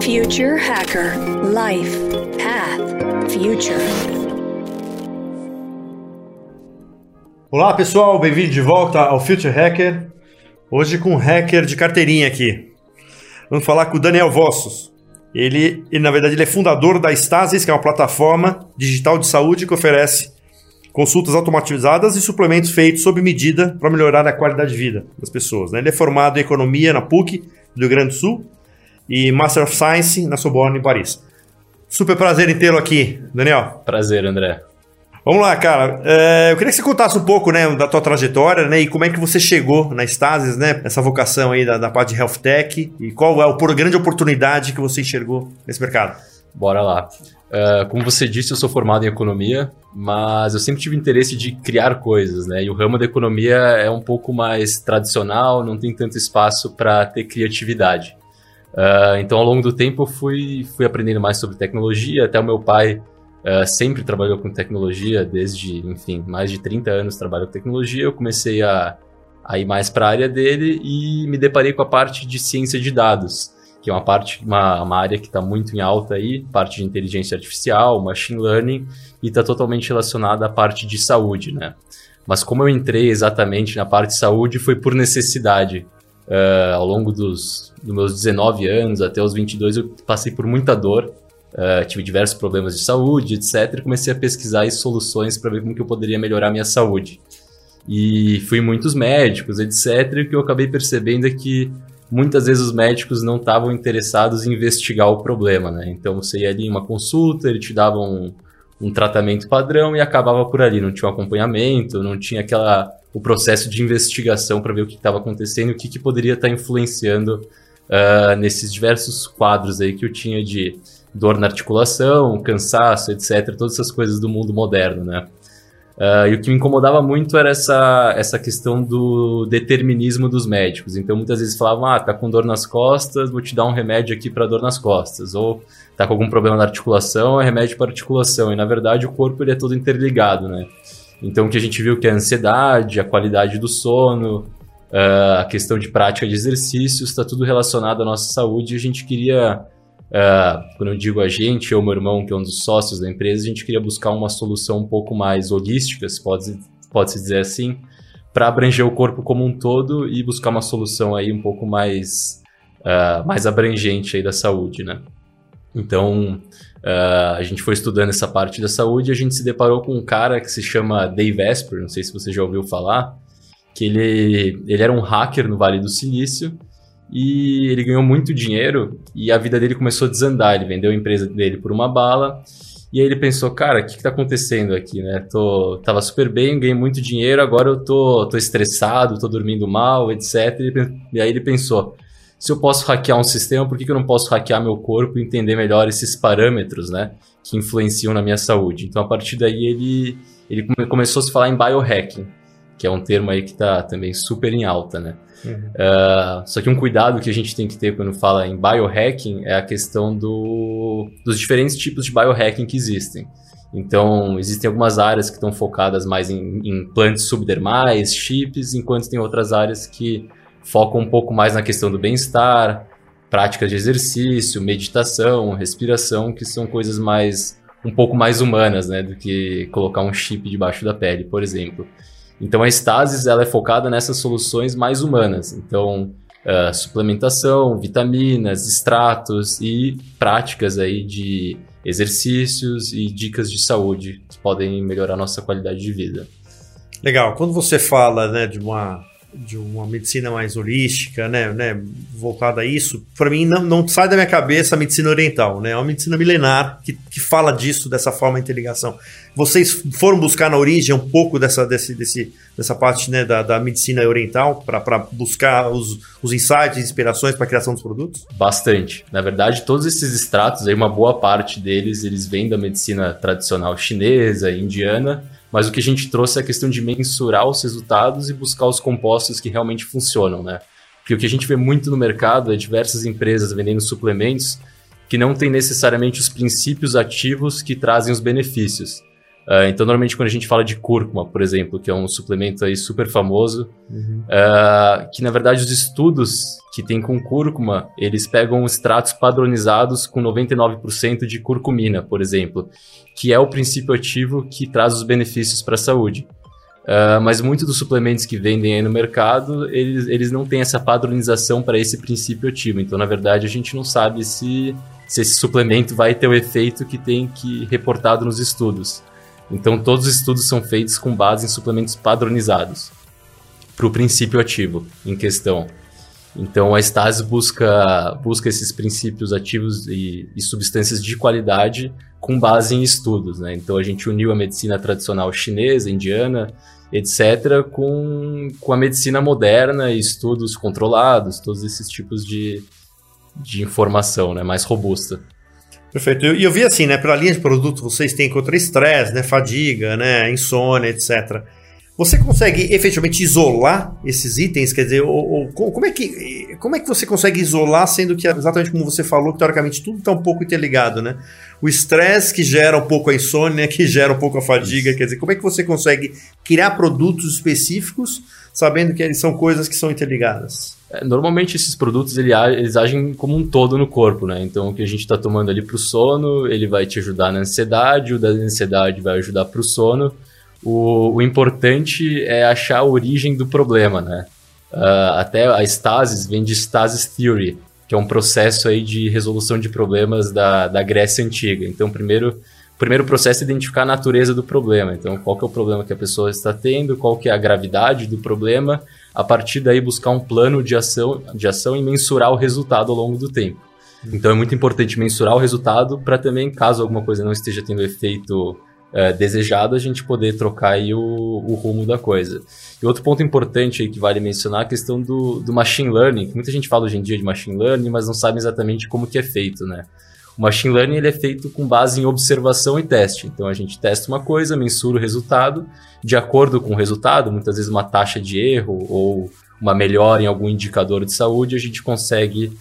Future Hacker Life Path Future. Olá pessoal, bem-vindo de volta ao Future Hacker. Hoje com um hacker de carteirinha aqui. Vamos falar com o Daniel Vossos. Ele, ele, na verdade, ele é fundador da Stasis, que é uma plataforma digital de saúde que oferece consultas automatizadas e suplementos feitos sob medida para melhorar a qualidade de vida das pessoas. Né? Ele é formado em economia na PUC do Rio Grande do Sul e Master of Science na Sorbonne em Paris. Super prazer em tê-lo aqui, Daniel. Prazer, André. Vamos lá, cara. É, eu queria que você contasse um pouco, né, da tua trajetória, né, e como é que você chegou na Stasis, né, essa vocação aí da, da parte de Health Tech e qual é a grande oportunidade que você enxergou nesse mercado. Bora lá. Uh, como você disse, eu sou formado em economia, mas eu sempre tive interesse de criar coisas, né? E o ramo da economia é um pouco mais tradicional, não tem tanto espaço para ter criatividade. Uh, então, ao longo do tempo, eu fui, fui aprendendo mais sobre tecnologia. Até o meu pai Uh, sempre trabalhou com tecnologia, desde, enfim, mais de 30 anos trabalho com tecnologia. Eu comecei a, a ir mais para a área dele e me deparei com a parte de ciência de dados, que é uma parte, uma, uma área que está muito em alta aí, parte de inteligência artificial, machine learning, e está totalmente relacionada à parte de saúde, né? Mas como eu entrei exatamente na parte de saúde, foi por necessidade. Uh, ao longo dos, dos meus 19 anos até os 22, eu passei por muita dor Uh, tive diversos problemas de saúde, etc. E comecei a pesquisar soluções para ver como que eu poderia melhorar minha saúde. E fui muitos médicos, etc. E o que eu acabei percebendo é que muitas vezes os médicos não estavam interessados em investigar o problema, né? Então você ia ali em uma consulta, ele te dava um, um tratamento padrão e acabava por ali. Não tinha um acompanhamento, não tinha aquela o processo de investigação para ver o que estava acontecendo, o que, que poderia estar tá influenciando uh, nesses diversos quadros aí que eu tinha de dor na articulação, cansaço, etc. Todas essas coisas do mundo moderno, né? Uh, e o que me incomodava muito era essa, essa questão do determinismo dos médicos. Então, muitas vezes falavam, ah, tá com dor nas costas, vou te dar um remédio aqui para dor nas costas. Ou tá com algum problema na articulação, é remédio para articulação. E, na verdade, o corpo ele é todo interligado, né? Então, o que a gente viu que é a ansiedade, a qualidade do sono, uh, a questão de prática de exercícios, está tudo relacionado à nossa saúde e a gente queria Uh, quando eu digo a gente, eu meu irmão, que é um dos sócios da empresa, a gente queria buscar uma solução um pouco mais holística, se pode, pode dizer assim, para abranger o corpo como um todo e buscar uma solução aí um pouco mais, uh, mais abrangente aí da saúde, né? Então, uh, a gente foi estudando essa parte da saúde e a gente se deparou com um cara que se chama Dave Esper, não sei se você já ouviu falar, que ele, ele era um hacker no Vale do Silício e ele ganhou muito dinheiro e a vida dele começou a desandar. Ele vendeu a empresa dele por uma bala. E aí ele pensou, cara, o que, que tá acontecendo aqui, né? Tô, tava super bem, ganhei muito dinheiro, agora eu tô, tô estressado, tô dormindo mal, etc. E aí ele pensou, se eu posso hackear um sistema, por que, que eu não posso hackear meu corpo e entender melhor esses parâmetros, né? Que influenciam na minha saúde. Então, a partir daí, ele, ele começou a se falar em biohacking, que é um termo aí que tá também super em alta, né? Uhum. Uh, só que um cuidado que a gente tem que ter quando fala em biohacking é a questão do, dos diferentes tipos de biohacking que existem. Então, existem algumas áreas que estão focadas mais em, em implantes subdermais, chips, enquanto tem outras áreas que focam um pouco mais na questão do bem-estar, práticas de exercício, meditação, respiração, que são coisas mais um pouco mais humanas, né, do que colocar um chip debaixo da pele, por exemplo. Então a Stasis ela é focada nessas soluções mais humanas. Então uh, suplementação, vitaminas, extratos e práticas aí de exercícios e dicas de saúde que podem melhorar nossa qualidade de vida. Legal. Quando você fala né, de uma de uma medicina mais holística, né, né voltada a isso, para mim não, não sai da minha cabeça a medicina oriental, né? É uma medicina milenar que, que fala disso dessa forma de interligação. Vocês foram buscar na origem um pouco dessa, desse, desse, dessa parte né, da, da medicina oriental para buscar os, os insights inspirações para a criação dos produtos? Bastante. Na verdade, todos esses extratos, aí, uma boa parte deles, eles vêm da medicina tradicional chinesa, indiana, mas o que a gente trouxe é a questão de mensurar os resultados e buscar os compostos que realmente funcionam, né? Porque o que a gente vê muito no mercado é diversas empresas vendendo suplementos que não têm necessariamente os princípios ativos que trazem os benefícios. Uh, então, normalmente, quando a gente fala de cúrcuma, por exemplo, que é um suplemento aí super famoso, uhum. uh, que na verdade os estudos que tem com cúrcuma, eles pegam extratos padronizados com 99% de curcumina, por exemplo, que é o princípio ativo que traz os benefícios para a saúde. Uh, mas muitos dos suplementos que vendem aí no mercado, eles, eles não têm essa padronização para esse princípio ativo. Então, na verdade, a gente não sabe se, se esse suplemento vai ter o efeito que tem que reportado nos estudos. Então, todos os estudos são feitos com base em suplementos padronizados para o princípio ativo em questão. Então, a Stasi busca, busca esses princípios ativos e, e, substâncias de qualidade com base em estudos. Né? Então, a gente uniu a medicina tradicional chinesa, indiana, etc., com, com a medicina moderna e estudos controlados, todos esses tipos de, de informação né? mais robusta. Perfeito. E eu, vi assim, né? Pela linha de produto, vocês têm contra estresse, né? Fadiga, né? Insônia, etc. Você consegue efetivamente isolar esses itens? Quer dizer, ou, ou, como, é que, como é que você consegue isolar, sendo que, exatamente como você falou, que teoricamente tudo está um pouco interligado, né? O estresse que gera um pouco a insônia, que gera um pouco a fadiga, quer dizer, como é que você consegue criar produtos específicos sabendo que eles são coisas que são interligadas? É, normalmente esses produtos ele, eles agem como um todo no corpo, né? Então o que a gente está tomando ali para o sono, ele vai te ajudar na ansiedade, o da ansiedade vai ajudar para o sono. O importante é achar a origem do problema, né? Uh, até a stasis vem de stasis theory, que é um processo aí de resolução de problemas da, da Grécia Antiga. Então, primeiro, primeiro processo é identificar a natureza do problema. Então, qual que é o problema que a pessoa está tendo, qual que é a gravidade do problema, a partir daí buscar um plano de ação, de ação e mensurar o resultado ao longo do tempo. Então é muito importante mensurar o resultado para também, caso alguma coisa não esteja tendo efeito é, desejado, a gente poder trocar aí o, o, rumo da coisa. E outro ponto importante aí que vale mencionar é a questão do, do machine learning, que muita gente fala hoje em dia de machine learning, mas não sabe exatamente como que é feito, né? O machine learning ele é feito com base em observação e teste. Então a gente testa uma coisa, mensura o resultado, de acordo com o resultado, muitas vezes uma taxa de erro ou uma melhora em algum indicador de saúde, a gente consegue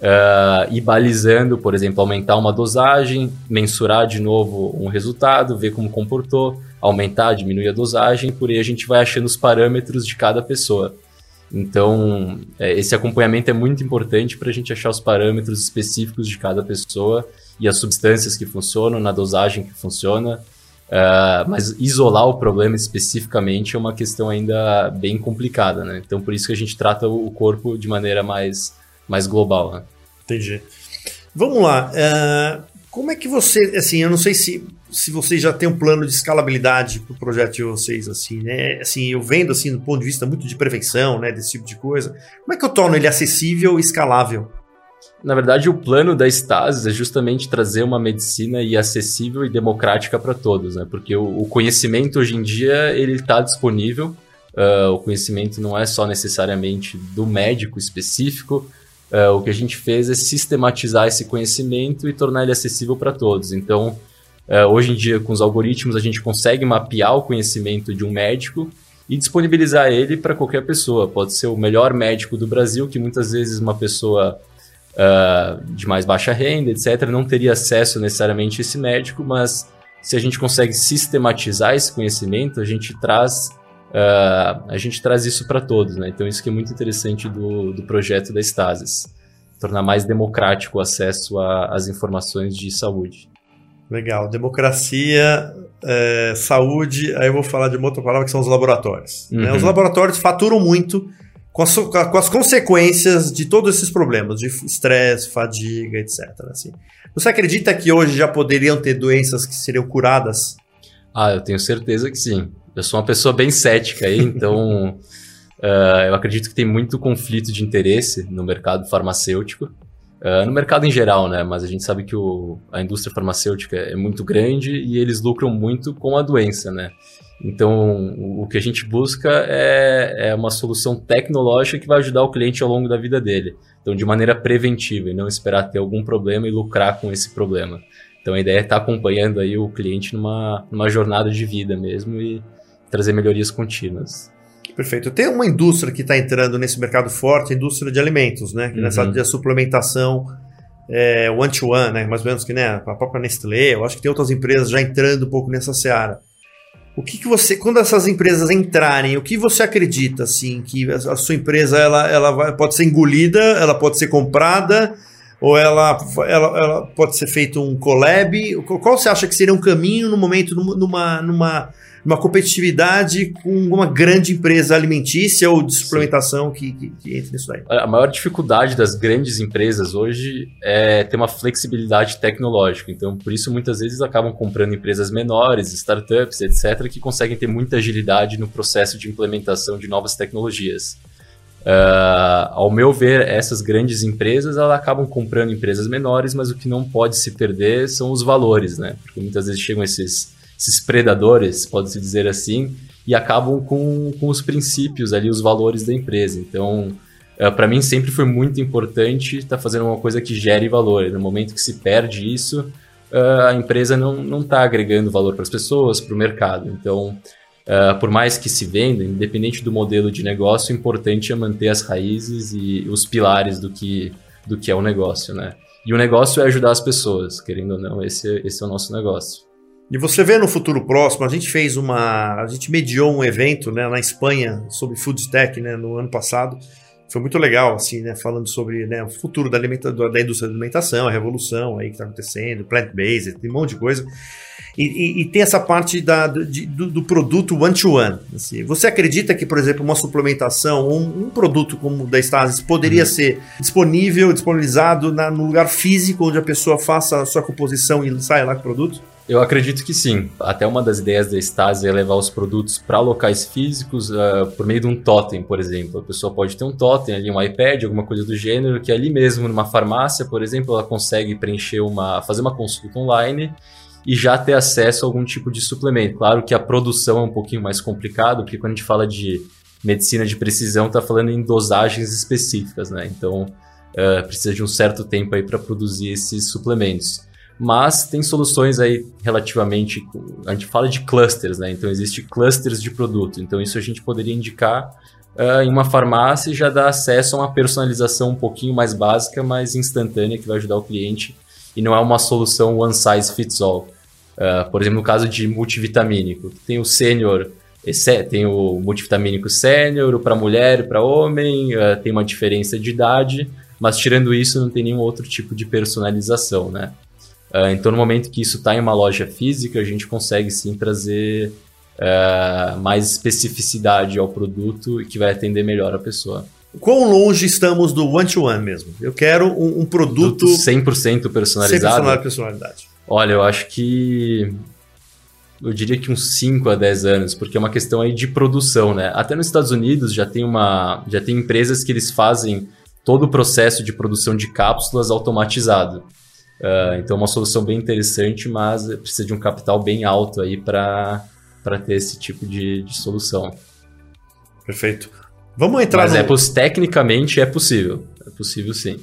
uh, ir balizando, por exemplo, aumentar uma dosagem, mensurar de novo um resultado, ver como comportou, aumentar, diminuir a dosagem, por aí a gente vai achando os parâmetros de cada pessoa. Então, é, esse acompanhamento é muito importante para a gente achar os parâmetros específicos de cada pessoa e as substâncias que funcionam, na dosagem que funciona. Uh, mas isolar o problema especificamente é uma questão ainda bem complicada, né? Então, por isso que a gente trata o corpo de maneira mais, mais global. Né? Entendi. Vamos lá. Uh, como é que você, assim, eu não sei se se vocês já têm um plano de escalabilidade para o projeto de vocês, assim, né? Assim, eu vendo, assim, do ponto de vista muito de prevenção, né, desse tipo de coisa, como é que eu torno ele acessível e escalável? Na verdade, o plano da Stasis é justamente trazer uma medicina e acessível e democrática para todos, né? Porque o, o, conhecimento hoje em dia ele está disponível. Uh, o conhecimento não é só necessariamente do médico específico. Uh, o que a gente fez é sistematizar esse conhecimento e tornar ele acessível para todos. Então, Uh, hoje em dia, com os algoritmos, a gente consegue mapear o conhecimento de um médico e disponibilizar ele para qualquer pessoa. Pode ser o melhor médico do Brasil, que muitas vezes uma pessoa uh, de mais baixa renda, etc., não teria acesso necessariamente a esse médico, mas se a gente consegue sistematizar esse conhecimento, a gente traz, uh, a gente traz isso para todos. Né? Então, isso que é muito interessante do, do projeto da Stasis tornar mais democrático o acesso às informações de saúde. Legal. Democracia, é, saúde, aí eu vou falar de uma outra palavra que são os laboratórios. Uhum. Né? Os laboratórios faturam muito com as, com as, consequências de todos esses problemas, de estresse, fadiga, etc. Assim. Você acredita que hoje já poderiam ter doenças que seriam curadas? Ah, eu tenho certeza que sim. Eu sou uma pessoa bem cética aí, então uh, eu acredito que tem muito conflito de interesse no mercado farmacêutico. Uh, no mercado em geral, né? Mas a gente sabe que o, a indústria farmacêutica é muito grande e eles lucram muito com a doença, né? Então, o, o que a gente busca é, é uma solução tecnológica que vai ajudar o cliente ao longo da vida dele. Então, de maneira preventiva e não esperar ter algum problema e lucrar com esse problema. Então, a ideia é estar acompanhando aí o cliente numa, numa jornada de vida mesmo e trazer melhorias contínuas. Perfeito. Tem uma indústria que está entrando nesse mercado forte, a indústria de alimentos, né? Uhum. Nessa de suplementação é, one-to-one, né? Mais ou menos que né, a própria Nestlé, eu acho que tem outras empresas já entrando um pouco nessa seara. o que, que você, quando essas empresas entrarem, o que você acredita assim que a sua empresa ela, ela vai, pode ser engolida, ela pode ser comprada ou ela, ela, ela pode ser feito um collab? Qual você acha que seria um caminho no momento numa, numa uma competitividade com uma grande empresa alimentícia ou de suplementação que, que, que entre nisso daí? A maior dificuldade das grandes empresas hoje é ter uma flexibilidade tecnológica. Então, por isso, muitas vezes acabam comprando empresas menores, startups, etc., que conseguem ter muita agilidade no processo de implementação de novas tecnologias. Uh, ao meu ver, essas grandes empresas elas acabam comprando empresas menores, mas o que não pode se perder são os valores, né? Porque muitas vezes chegam esses esses predadores, pode-se dizer assim, e acabam com, com os princípios ali, os valores da empresa. Então, é, para mim sempre foi muito importante estar tá fazendo uma coisa que gere valor. No momento que se perde isso, uh, a empresa não está agregando valor para as pessoas, para o mercado. Então, uh, por mais que se venda, independente do modelo de negócio, o importante é manter as raízes e os pilares do que, do que é o negócio, né? E o negócio é ajudar as pessoas, querendo ou não, esse, esse é o nosso negócio. E você vê no futuro próximo, a gente fez uma. A gente mediou um evento né, na Espanha sobre food tech né, no ano passado. Foi muito legal, assim, né? Falando sobre né, o futuro da, alimenta, da indústria da alimentação, a revolução aí que está acontecendo, plant-based, tem um monte de coisa. E, e, e tem essa parte da, de, do, do, produto one-to-one. -one, assim. Você acredita que, por exemplo, uma suplementação, um, um produto como o da Stasis poderia uhum. ser disponível, disponibilizado na, no lugar físico onde a pessoa faça a sua composição e saia lá com o produto? Eu acredito que sim. Até uma das ideias da Stasi é levar os produtos para locais físicos uh, por meio de um totem, por exemplo. A pessoa pode ter um totem ali, um iPad, alguma coisa do gênero, que ali mesmo numa farmácia, por exemplo, ela consegue preencher uma, fazer uma consulta online e já ter acesso a algum tipo de suplemento. Claro que a produção é um pouquinho mais complicado, porque quando a gente fala de medicina de precisão, está falando em dosagens específicas, né? Então uh, precisa de um certo tempo aí para produzir esses suplementos mas tem soluções aí relativamente. A gente fala de clusters, né? Então existe clusters de produto. Então isso a gente poderia indicar uh, em uma farmácia e já dá acesso a uma personalização um pouquinho mais básica, mais instantânea, que vai ajudar o cliente e não é uma solução one size fits all. Uh, por exemplo, no caso de multivitamínico, tem o sênior, tem o multivitamínico sênior, para mulher, para homem, uh, tem uma diferença de idade, mas tirando isso não tem nenhum outro tipo de personalização, né? Uh, então, no momento que isso está em uma loja física, a gente consegue sim trazer uh, mais especificidade ao produto e que vai atender melhor a pessoa. Quão longe estamos do one-to-one -one mesmo? Eu quero um, um produto... 100% personalizado? 100% personalidade. Olha, eu acho que... Eu diria que uns 5 a 10 anos, porque é uma questão aí de produção, né? Até nos Estados Unidos já tem, uma, já tem empresas que eles fazem todo o processo de produção de cápsulas automatizado. Uh, então, é uma solução bem interessante, mas precisa de um capital bem alto aí para ter esse tipo de, de solução. Perfeito. Vamos entrar Mas no... é, tecnicamente é possível. É possível sim.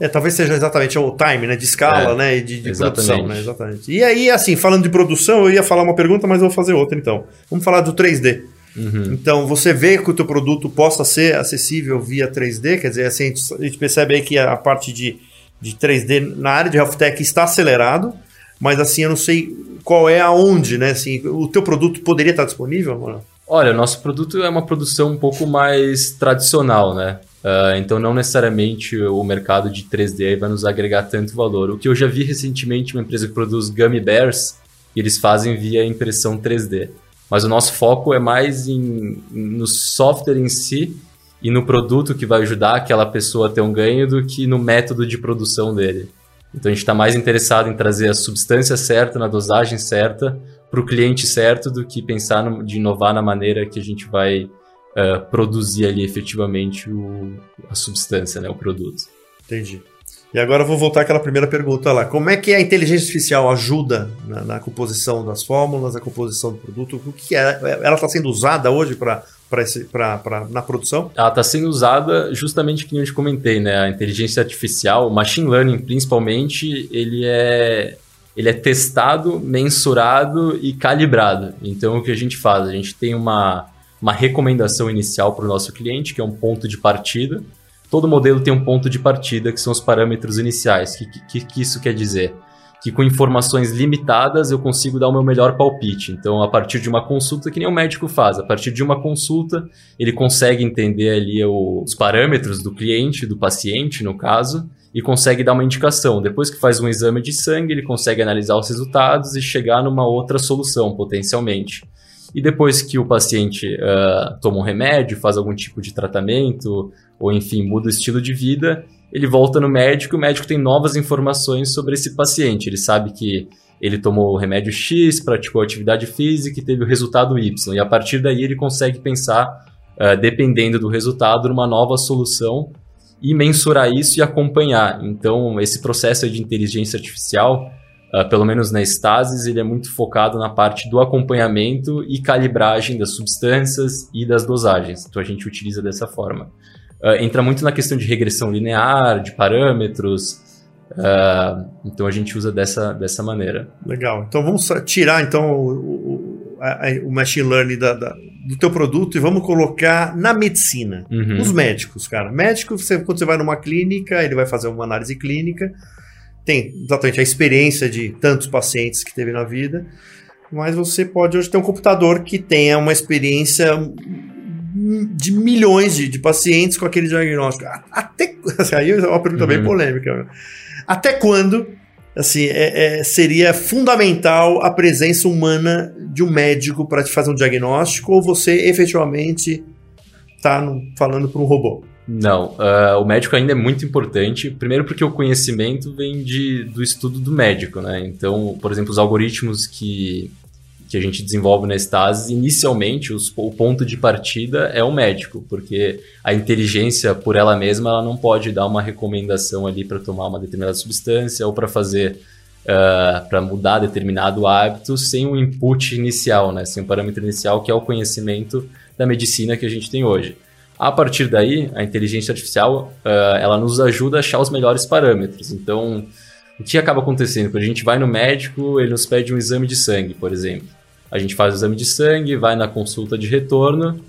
É, talvez seja exatamente o time, né? De escala, é, né? E de, de produção, né? Exatamente. E aí, assim, falando de produção, eu ia falar uma pergunta, mas eu vou fazer outra então. Vamos falar do 3D. Uhum. Então, você vê que o teu produto possa ser acessível via 3D, quer dizer, assim, a gente percebe aí que a parte de de 3D na área de health tech está acelerado, mas assim, eu não sei qual é aonde, né? Assim, o teu produto poderia estar disponível, mano? Olha, o nosso produto é uma produção um pouco mais tradicional, né? Uh, então, não necessariamente o mercado de 3D vai nos agregar tanto valor. O que eu já vi recentemente, uma empresa que produz gummy bears, eles fazem via impressão 3D. Mas o nosso foco é mais em, no software em si e no produto que vai ajudar aquela pessoa a ter um ganho do que no método de produção dele. Então a gente está mais interessado em trazer a substância certa, na dosagem certa, para o cliente certo, do que pensar no, de inovar na maneira que a gente vai uh, produzir ali efetivamente o, a substância, né, o produto. Entendi. E agora eu vou voltar àquela primeira pergunta lá. Como é que a inteligência artificial ajuda na, na composição das fórmulas, na composição do produto? O que é? Ela está sendo usada hoje para para na produção? Ela está sendo usada justamente que eu te comentei, né? A inteligência artificial, o machine learning principalmente, ele é ele é testado, mensurado e calibrado. Então o que a gente faz? A gente tem uma, uma recomendação inicial para o nosso cliente, que é um ponto de partida. Todo modelo tem um ponto de partida, que são os parâmetros iniciais. O que, que, que isso quer dizer? que com informações limitadas eu consigo dar o meu melhor palpite. Então, a partir de uma consulta, que nem o médico faz, a partir de uma consulta, ele consegue entender ali os parâmetros do cliente, do paciente, no caso, e consegue dar uma indicação. Depois que faz um exame de sangue, ele consegue analisar os resultados e chegar numa outra solução, potencialmente. E depois que o paciente uh, toma um remédio, faz algum tipo de tratamento, ou enfim, muda o estilo de vida, ele volta no médico e o médico tem novas informações sobre esse paciente. Ele sabe que ele tomou o remédio X, praticou atividade física e teve o resultado Y. E a partir daí ele consegue pensar, uh, dependendo do resultado, numa nova solução e mensurar isso e acompanhar. Então, esse processo de inteligência artificial, uh, pelo menos na Stasis, ele é muito focado na parte do acompanhamento e calibragem das substâncias e das dosagens. Então, a gente utiliza dessa forma. Uh, entra muito na questão de regressão linear, de parâmetros. Uh, então a gente usa dessa, dessa maneira. Legal. Então vamos tirar então o, o, a, o machine learning da, da, do teu produto e vamos colocar na medicina. Uhum. Os médicos, cara. Médico, você, quando você vai numa clínica, ele vai fazer uma análise clínica, tem exatamente a experiência de tantos pacientes que teve na vida, mas você pode hoje ter um computador que tenha uma experiência de milhões de, de pacientes com aquele diagnóstico. Até aí é uma pergunta uhum. bem polêmica. Até quando assim é, é, seria fundamental a presença humana de um médico para te fazer um diagnóstico ou você efetivamente está falando para um robô? Não, uh, o médico ainda é muito importante. Primeiro porque o conhecimento vem de, do estudo do médico, né? Então, por exemplo, os algoritmos que que a gente desenvolve na Stasis, inicialmente os, o ponto de partida é o médico, porque a inteligência por ela mesma ela não pode dar uma recomendação ali para tomar uma determinada substância ou para fazer uh, para mudar determinado hábito sem um input inicial, né? sem um parâmetro inicial que é o conhecimento da medicina que a gente tem hoje. A partir daí, a inteligência artificial uh, ela nos ajuda a achar os melhores parâmetros. Então, o que acaba acontecendo? Quando a gente vai no médico, ele nos pede um exame de sangue, por exemplo. A gente faz o exame de sangue, vai na consulta de retorno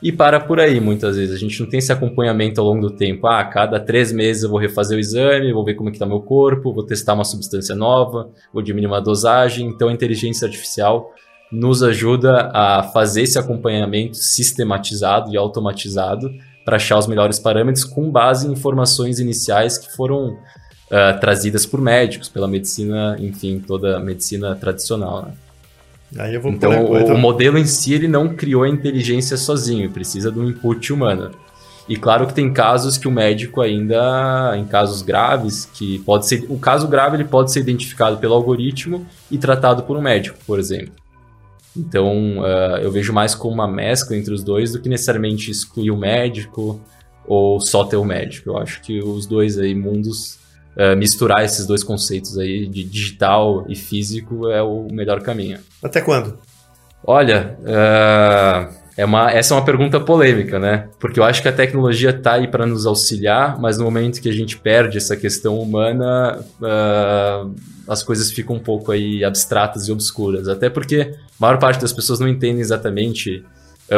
e para por aí muitas vezes. A gente não tem esse acompanhamento ao longo do tempo. Ah, cada três meses eu vou refazer o exame, vou ver como é está meu corpo, vou testar uma substância nova, vou diminuir uma dosagem. Então a inteligência artificial nos ajuda a fazer esse acompanhamento sistematizado e automatizado para achar os melhores parâmetros com base em informações iniciais que foram uh, trazidas por médicos, pela medicina, enfim, toda a medicina tradicional. Né? então, o, o, modelo em si ele não criou a inteligência sozinho, precisa de um input humano. E claro que tem casos que o médico ainda, em casos graves, que pode ser, o caso grave ele pode ser identificado pelo algoritmo e tratado por um médico, por exemplo. Então, uh, eu vejo mais como uma mescla entre os dois do que necessariamente excluir o médico ou só ter o médico. Eu acho que os dois aí mundos uh, misturar esses dois conceitos aí de digital e físico é o melhor caminho. Até quando? Olha, uh, é uma, essa é uma pergunta polêmica, né? Porque eu acho que a tecnologia está aí para nos auxiliar, mas no momento que a gente perde essa questão humana, uh, as coisas ficam um pouco aí abstratas e obscuras. Até porque a maior parte das pessoas não entendem exatamente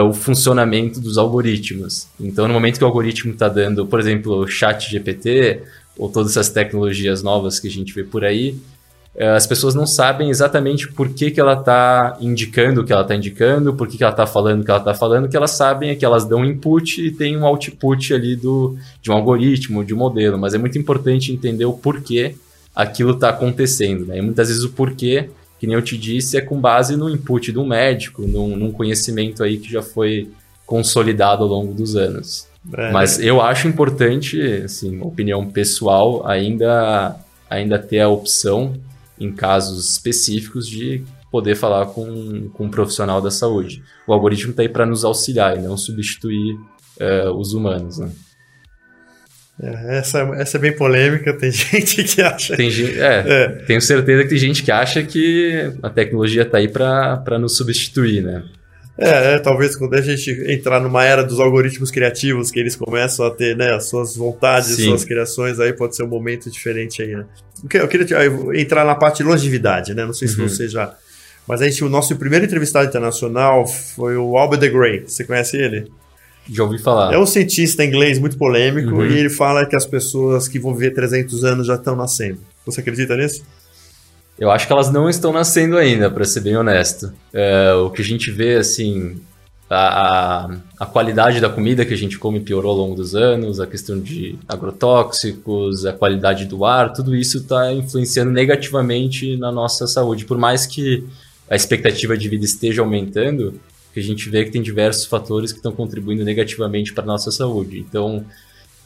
o funcionamento dos algoritmos. Então, no momento que o algoritmo está dando, por exemplo, o chat GPT, ou todas essas tecnologias novas que a gente vê por aí, as pessoas não sabem exatamente por que, que ela está indicando o que ela está indicando, por que, que ela está falando o que ela está falando, o que elas sabem é que elas dão input e tem um output ali do, de um algoritmo, de um modelo, mas é muito importante entender o porquê aquilo está acontecendo, né? E muitas vezes o porquê, que nem eu te disse, é com base no input de um médico, num, num conhecimento aí que já foi consolidado ao longo dos anos. É. Mas eu acho importante, assim, opinião pessoal, ainda, ainda ter a opção, em casos específicos, de poder falar com, com um profissional da saúde. O algoritmo está aí para nos auxiliar e não substituir uh, os humanos, né? É, essa, essa é bem polêmica, tem gente que acha. Tem, é, é. Tenho certeza que tem gente que acha que a tecnologia está aí para nos substituir, né? É, é, talvez quando a gente entrar numa era dos algoritmos criativos, que eles começam a ter né, as suas vontades, Sim. suas criações, aí pode ser um momento diferente aí, né? Eu queria entrar na parte de longevidade, né? Não sei se uhum. você já. Mas a gente, o nosso primeiro entrevistado internacional foi o Albert de Grey. Você conhece ele? Já ouvi falar. É um cientista inglês muito polêmico uhum. e ele fala que as pessoas que vão viver 300 anos já estão nascendo. Você acredita nisso? Eu acho que elas não estão nascendo ainda, para ser bem honesto. É, o que a gente vê, assim, a, a, a, qualidade da comida que a gente come piorou ao longo dos anos, a questão de agrotóxicos, a qualidade do ar, tudo isso está influenciando negativamente na nossa saúde. Por mais que a expectativa de vida esteja aumentando, a gente vê que tem diversos fatores que estão contribuindo negativamente para a nossa saúde. Então,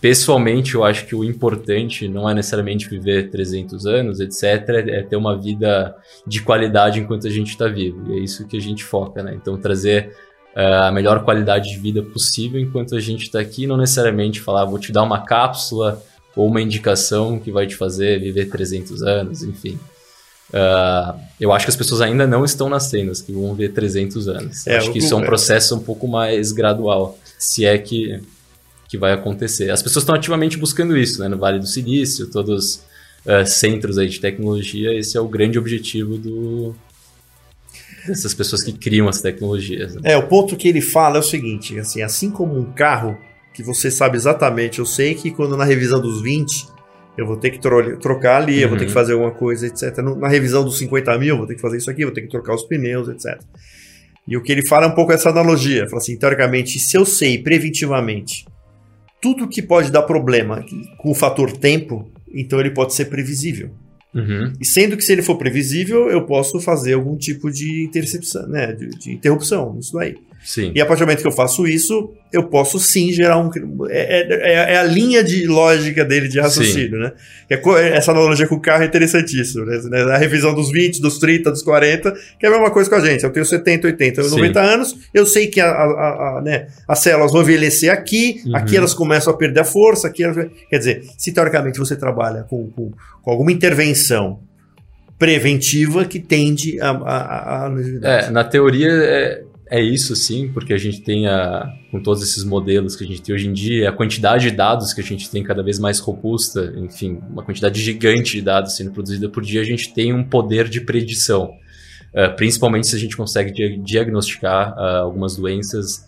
pessoalmente, eu acho que o importante não é necessariamente viver 300 anos, etc., é ter uma vida de qualidade enquanto a gente está vivo. E é isso que a gente foca, né? Então, trazer uh, a melhor qualidade de vida possível enquanto a gente está aqui, não necessariamente falar, vou te dar uma cápsula ou uma indicação que vai te fazer viver 300 anos, enfim. Uh, eu acho que as pessoas ainda não estão nascendo, as que vão ver 300 anos. É, acho que isso é um processo um pouco mais gradual, se é que que vai acontecer. As pessoas estão ativamente buscando isso, né? No Vale do Silício, todos uh, centros aí de tecnologia, esse é o grande objetivo do dessas pessoas que criam as tecnologias. Né? É, o ponto que ele fala é o seguinte, assim, assim como um carro, que você sabe exatamente, eu sei que quando na revisão dos 20 eu vou ter que tro trocar ali, uhum. eu vou ter que uhum. fazer alguma coisa, etc. Na revisão dos 50 mil, eu vou ter que fazer isso aqui, vou ter que trocar os pneus, etc. E o que ele fala é um pouco essa analogia. Fala assim, teoricamente, se eu sei preventivamente tudo que pode dar problema com o fator tempo, então ele pode ser previsível. Uhum. E sendo que se ele for previsível, eu posso fazer algum tipo de intercepção, né, de, de interrupção, isso daí. Sim. E a partir do momento que eu faço isso, eu posso sim gerar um. É, é, é a linha de lógica dele de raciocínio, sim. né? É, essa analogia com o carro é interessantíssima, né? A revisão dos 20, dos 30, dos 40, que é a mesma coisa com a gente. Eu tenho 70, 80, sim. 90 anos, eu sei que a, a, a, né, as células vão envelhecer aqui, uhum. aqui elas começam a perder a força, aqui elas... Quer dizer, se teoricamente você trabalha com, com, com alguma intervenção preventiva que tende a, a, a É, na teoria é, é isso, sim, porque a gente tem, a, com todos esses modelos que a gente tem hoje em dia, a quantidade de dados que a gente tem cada vez mais robusta, enfim, uma quantidade gigante de dados sendo produzida por dia, a gente tem um poder de predição. Uh, principalmente se a gente consegue di diagnosticar uh, algumas doenças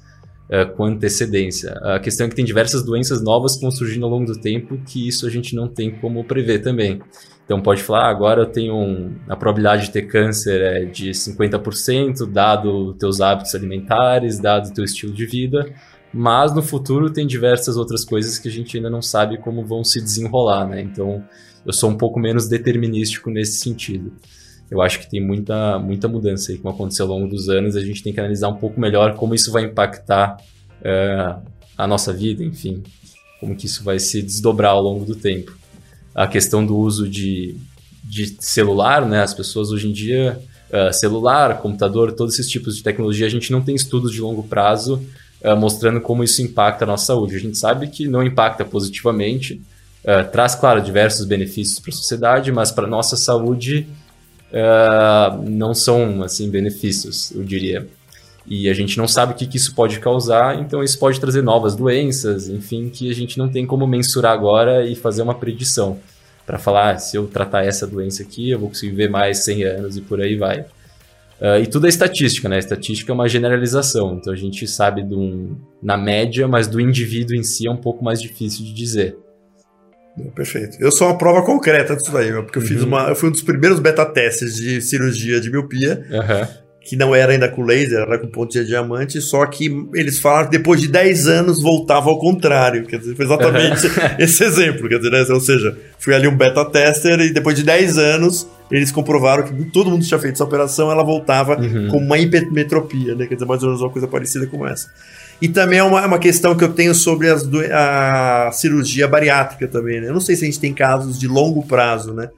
uh, com antecedência. A questão é que tem diversas doenças novas que vão surgindo ao longo do tempo que isso a gente não tem como prever também. Então pode falar, ah, agora eu tenho um, a probabilidade de ter câncer é de 50%, dado teus hábitos alimentares, dado teu estilo de vida, mas no futuro tem diversas outras coisas que a gente ainda não sabe como vão se desenrolar, né? Então eu sou um pouco menos determinístico nesse sentido. Eu acho que tem muita, muita mudança aí que aconteceu ao longo dos anos, a gente tem que analisar um pouco melhor como isso vai impactar é, a nossa vida, enfim, como que isso vai se desdobrar ao longo do tempo a questão do uso de, de celular, né? As pessoas hoje em dia, uh, celular, computador, todos esses tipos de tecnologia, a gente não tem estudos de longo prazo uh, mostrando como isso impacta a nossa saúde. A gente sabe que não impacta positivamente, uh, traz, claro, diversos benefícios para a sociedade, mas para a nossa saúde não são, assim, benefícios, eu diria. E a gente não sabe o que, que isso pode causar, então isso pode trazer novas doenças, enfim, que a gente não tem como mensurar agora e fazer uma predição para falar, ah, se eu tratar essa doença aqui, eu vou conseguir viver mais 100 anos e por aí vai. Uh, e tudo é estatística, né? Estatística é uma generalização, então a gente sabe de um, na média, mas do indivíduo em si é um pouco mais difícil de dizer. Perfeito. Eu sou uma prova concreta disso daí, porque eu fiz uhum. uma. Eu fui um dos primeiros beta testes de cirurgia de miopia. Uhum que não era ainda com laser, era com pontinha de diamante, só que eles falaram que depois de 10 anos voltava ao contrário. Quer dizer, foi exatamente esse exemplo. Quer dizer, né? ou seja, fui ali um beta tester e depois de 10 anos eles comprovaram que todo mundo tinha feito essa operação, ela voltava uhum. com uma hipermetropia, né? Quer dizer, mais ou menos uma coisa parecida com essa. E também é uma, é uma questão que eu tenho sobre as, a cirurgia bariátrica também, né? Eu não sei se a gente tem casos de longo prazo, né?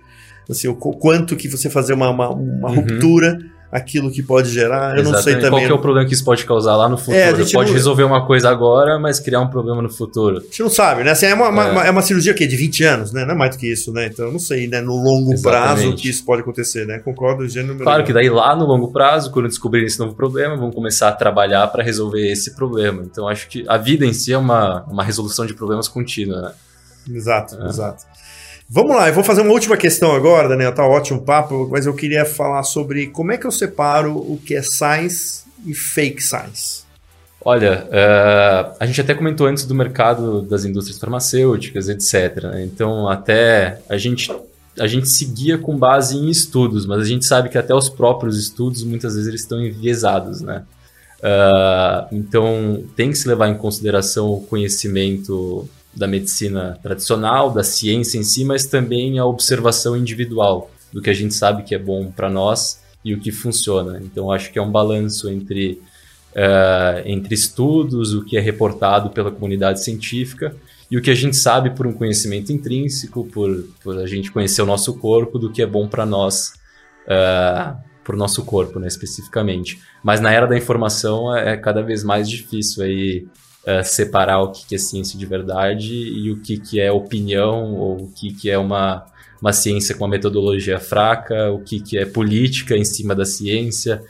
Assim, o quanto que você fazer uma, uma, uma uhum. ruptura aquilo que pode gerar. Eu Exatamente. não sei também. Qual que é o problema que isso pode causar lá no futuro? É, pode não... resolver uma coisa agora, mas criar um problema no futuro. A gente não sabe, né? Assim, é, uma, é. Uma, é uma cirurgia que de 20 anos, né? Não é mais do que isso, né? Então eu não sei, né? No longo Exatamente. prazo que isso pode acontecer, né? Concordo, gênero. Claro que daí lá no longo prazo, quando descobrirem esse novo problema, vão começar a trabalhar para resolver esse problema. Então acho que a vida em si é uma, uma resolução de problemas contínua, né? Exato, é. exato. Vamos lá, eu vou fazer uma última questão agora, Daniel. Tá ótimo papo, mas eu queria falar sobre como é que eu separo o que é science e fake science. Olha, uh, a gente até comentou antes do mercado das indústrias farmacêuticas, etc. Então, até a gente a gente seguia com base em estudos, mas a gente sabe que até os próprios estudos muitas vezes eles estão enviesados, né? Uh, então tem que se levar em consideração o conhecimento da medicina tradicional, da ciência em si, mas também a observação individual do que a gente sabe que é bom para nós e o que funciona. Então acho que é um balanço entre uh, entre estudos, o que é reportado pela comunidade científica e o que a gente sabe por um conhecimento intrínseco, por, por a gente conhecer o nosso corpo, do que é bom para nós, uh, ah, para o nosso corpo, né, especificamente. Mas na era da informação é, é cada vez mais difícil aí uh, separar o que, que é ciência de verdade e o que, que é opinião ou o que, que é uma, uma ciência com uma metodologia fraca, o que, que é política em cima da ciência.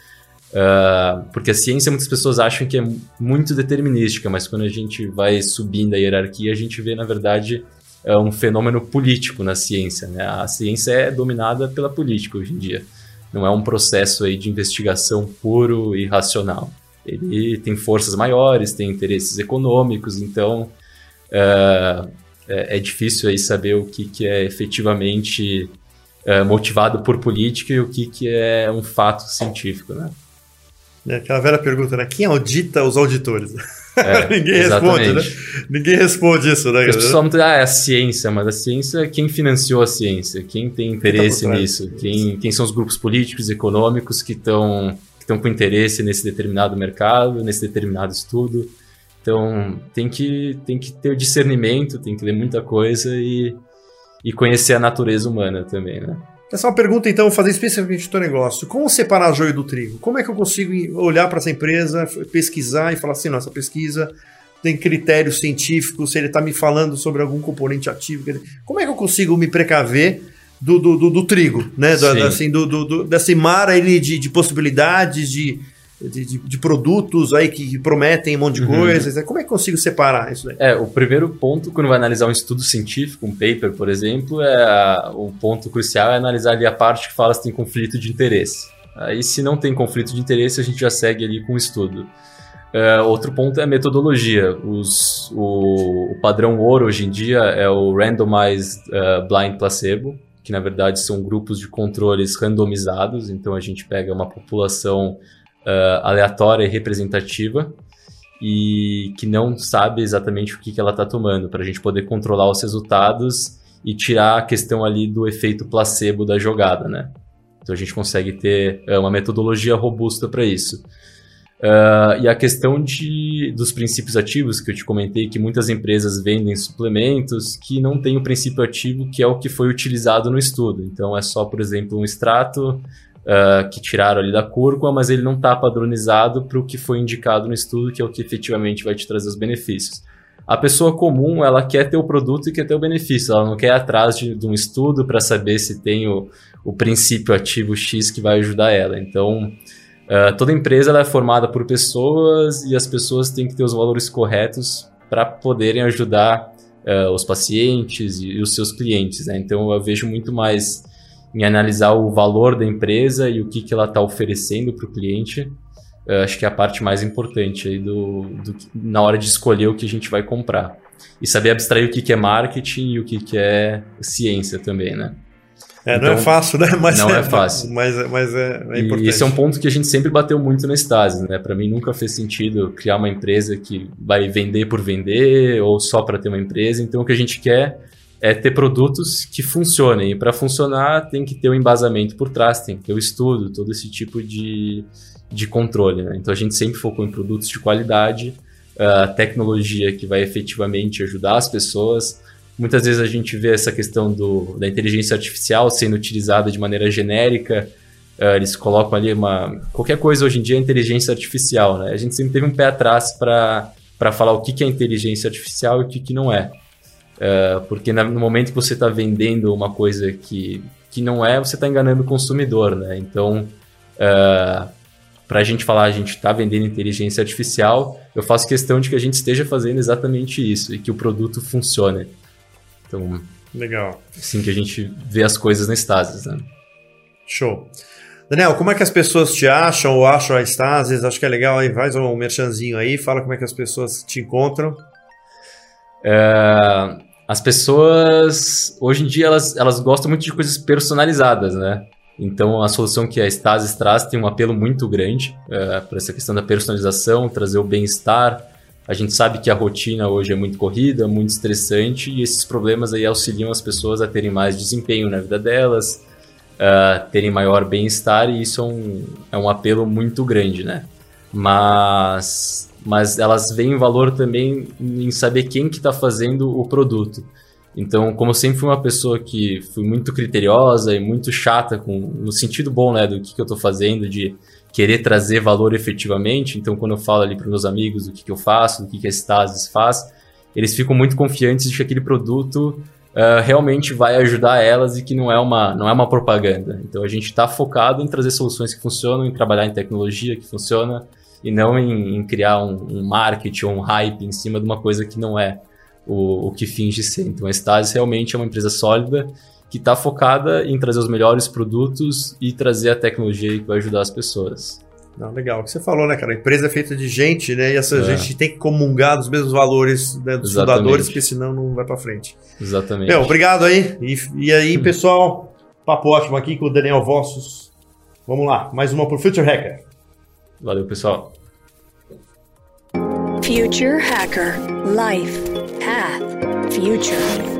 Uh, porque a ciência muitas pessoas acham que é muito determinística, mas quando a gente vai subindo a hierarquia, a gente vê, na verdade, uh, um fenômeno político na ciência. Né? A ciência é dominada pela política hoje em dia. Não é um processo aí de investigação puro e racional. Ele tem forças maiores, tem interesses econômicos, então uh, é, é, difícil aí saber o que, que é efetivamente é, motivado por política e o que, que é um fato científico, né? É aquela velha pergunta, né? Quem audita os auditores? É, Ninguém exatamente. responde, né? Ninguém responde isso, né? As pessoas falam, ah, é a ciência, mas a ciência, quem financiou a ciência? Quem tem interesse quem tá nisso? Quem, quem são os grupos políticos e econômicos que estão estão com interesse nesse determinado mercado, nesse determinado estudo? Então, tem que, tem que ter o discernimento, tem que ler muita coisa e, e conhecer a natureza humana também, né? Essa é uma pergunta, então, fazer especificamente do negócio. Como separar joio do trigo? Como é que eu consigo olhar para essa empresa, pesquisar e falar assim, nossa pesquisa tem critérios científicos, se ele está me falando sobre algum componente ativo. Como é que eu consigo me precaver do, do, do, do trigo, né? Do, assim, do, do, desse mar aí de, de possibilidades, de, de, de, de, produtos aí que prometem um monte de uhum. coisas. Né? Como é que eu consigo separar isso daí? É, o primeiro ponto, quando vai analisar um estudo científico, um paper, por exemplo, é o ponto crucial é analisar ali a parte que fala se tem conflito de interesse. Aí, se não tem conflito de interesse, a gente já segue ali com o estudo. É, outro ponto é a metodologia. Os, o, o, padrão ouro hoje em dia é o Randomized uh, Blind Placebo, que na verdade são grupos de controles randomizados. Então a gente pega uma população uh, aleatória e representativa e que não sabe exatamente o que, que ela está tomando, para a gente poder controlar os resultados e tirar a questão ali do efeito placebo da jogada, né? Então a gente consegue ter uh, uma metodologia robusta para isso. Uh, e a questão de, dos princípios ativos, que eu te comentei, que muitas empresas vendem suplementos que não tem o princípio ativo que é o que foi utilizado no estudo. Então é só, por exemplo, um extrato uh, que tiraram ali da cúrcuma, mas ele não está padronizado para o que foi indicado no estudo, que é o que efetivamente vai te trazer os benefícios. A pessoa comum, ela quer ter o produto e quer ter o benefício, ela não quer ir atrás de, de um estudo para saber se tem o, o princípio ativo X que vai ajudar ela. Então, uh, toda empresa é formada por pessoas e as pessoas têm que ter os valores corretos para poderem ajudar uh, os pacientes e, e, os seus clientes. Né? Então, eu vejo muito mais em analisar o valor da empresa e o que, que ela está oferecendo para o cliente. Eu acho que é a parte mais importante aí do, do, na hora de escolher o que a gente vai comprar. E saber abstrair o que, que é marketing e o que, que é ciência também, né? É, então, não é fácil, né? Mas não é, é fácil. Mas, mas é, é importante. E esse é um ponto que a gente sempre bateu muito na Stasi, né? Para mim nunca fez sentido criar uma empresa que vai vender por vender ou só para ter uma empresa. Então o que a gente quer é ter produtos que funcionem. E para funcionar, tem que ter o um embasamento por trás, tem que ter o estudo, todo esse tipo de, de controle. Né? Então a gente sempre focou em produtos de qualidade, uh, tecnologia que vai efetivamente ajudar as pessoas. Muitas vezes a gente vê essa questão do, da inteligência artificial sendo utilizada de maneira genérica. Uh, eles colocam ali uma. Qualquer coisa hoje em dia é inteligência artificial. Né? A gente sempre teve um pé atrás para falar o que, que é inteligência artificial e o que, que não é. Uh, porque no momento que você está vendendo uma coisa que, que não é, você está enganando o consumidor, né? Então, uh, eh, para a gente falar a gente está vendendo inteligência artificial, eu faço questão de que a gente esteja fazendo exatamente isso e que o produto funcione. Então, legal. Assim que a gente vê as coisas na Stasis, né? Show. Daniel, como é que as pessoas te acham ou acham a Stasis? Acho que é legal aí, faz um merchanzinho aí, fala como é que as pessoas te encontram. É, As pessoas, hoje em dia, elas, elas gostam muito de coisas personalizadas, né? Então, a solução que a Stasis traz tem um apelo muito grande uh, para essa questão da personalização, trazer o bem-estar. A gente sabe que a rotina hoje é muito corrida, muito estressante, e esses problemas aí auxiliam as pessoas a terem mais desempenho na vida delas, uh, terem maior bem-estar, e isso é um, é um apelo muito grande, né? Mas mas elas veem valor também em saber quem que está fazendo o produto. Então, como eu sempre fui uma pessoa que fui muito criteriosa e muito chata, com, no sentido bom né, do que, que eu estou fazendo, de querer trazer valor efetivamente, então quando eu falo ali para meus amigos do que, que eu faço, do que, que a Stasis faz, eles ficam muito confiantes de que aquele produto uh, realmente vai ajudar elas e que não é uma, não é uma propaganda. Então a gente está focado em trazer soluções que funcionam, em trabalhar em tecnologia que funciona, e não em, em criar um, um, marketing ou um hype em cima de uma coisa que não é o, o que finge ser. Então a Stasis realmente é uma empresa sólida que está focada em trazer os melhores produtos e trazer a tecnologia que vai ajudar as pessoas. Não, legal. O que você falou, né, cara? A empresa é feita de gente, né? E essa é. gente tem que comungar dos mesmos valores né, dos Exatamente. fundadores, porque senão não vai para frente. Exatamente. Meu, obrigado aí. E, e aí, pessoal, papo ótimo aqui com o Daniel Vossos. Vamos lá, mais uma pro Future Hacker. Valeu, pessoal. Future Hacker Life Path Future.